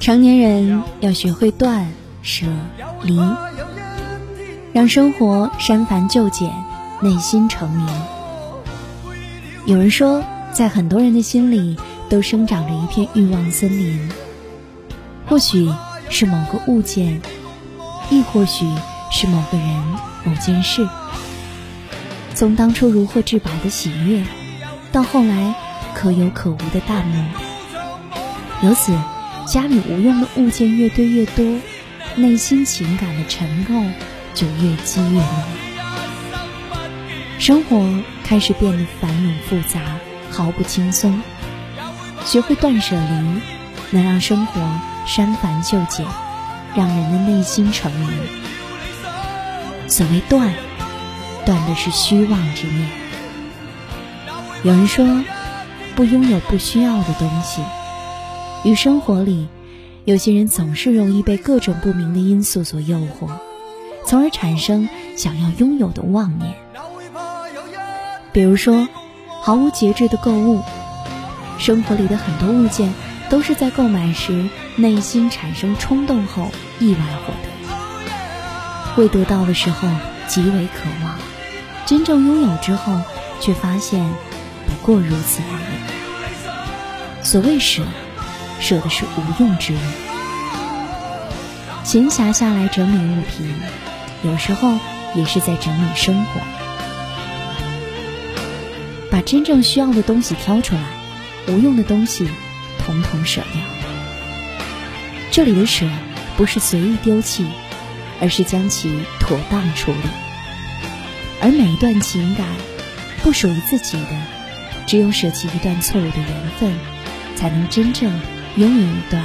成年人要学会断舍离，让生活删繁就简，内心澄明。有人说，在很多人的心里都生长着一片欲望森林，或许是某个物件，亦或许是某个人、某件事。从当初如获至宝的喜悦，到后来可有可无的大门，由此。家里无用的物件越堆越多，内心情感的尘垢就越积越浓，生活开始变得繁冗复杂，毫不轻松。学会断舍离，能让生活删繁就简，让人的内心澄明。所谓断，断的是虚妄之念。有人说，不拥有不需要的东西。与生活里，有些人总是容易被各种不明的因素所诱惑，从而产生想要拥有的妄念。比如说，毫无节制的购物，生活里的很多物件都是在购买时内心产生冲动后意外获得，未得到的时候极为渴望，真正拥有之后却发现过如此而已。所谓舍。舍的是无用之物。闲暇下来整理物品，有时候也是在整理生活。把真正需要的东西挑出来，无用的东西统统舍掉。这里的舍，不是随意丢弃，而是将其妥当处理。而每一段情感，不属于自己的，只有舍弃一段错误的缘分，才能真正。拥有一段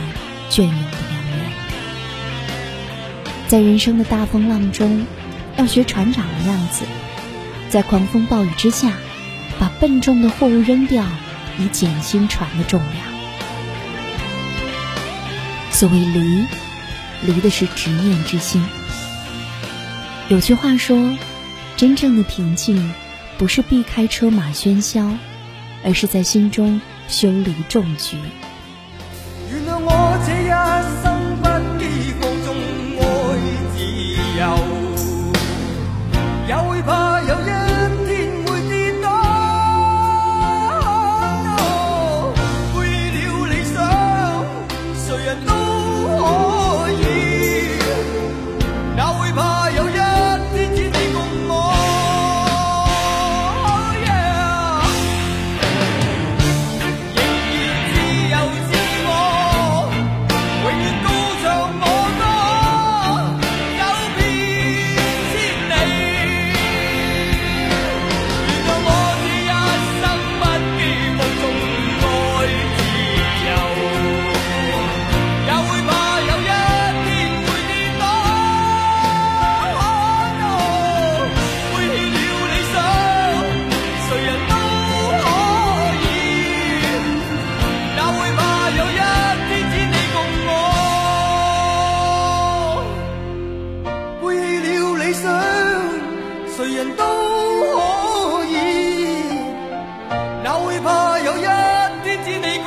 隽永的良缘，在人生的大风浪中，要学船长的样子，在狂风暴雨之下，把笨重的货物扔掉，以减轻船的重量。所谓离，离的是执念之心。有句话说，真正的平静，不是避开车马喧嚣，而是在心中修离重局。我这一想谁人都可以，哪会怕有一天只你？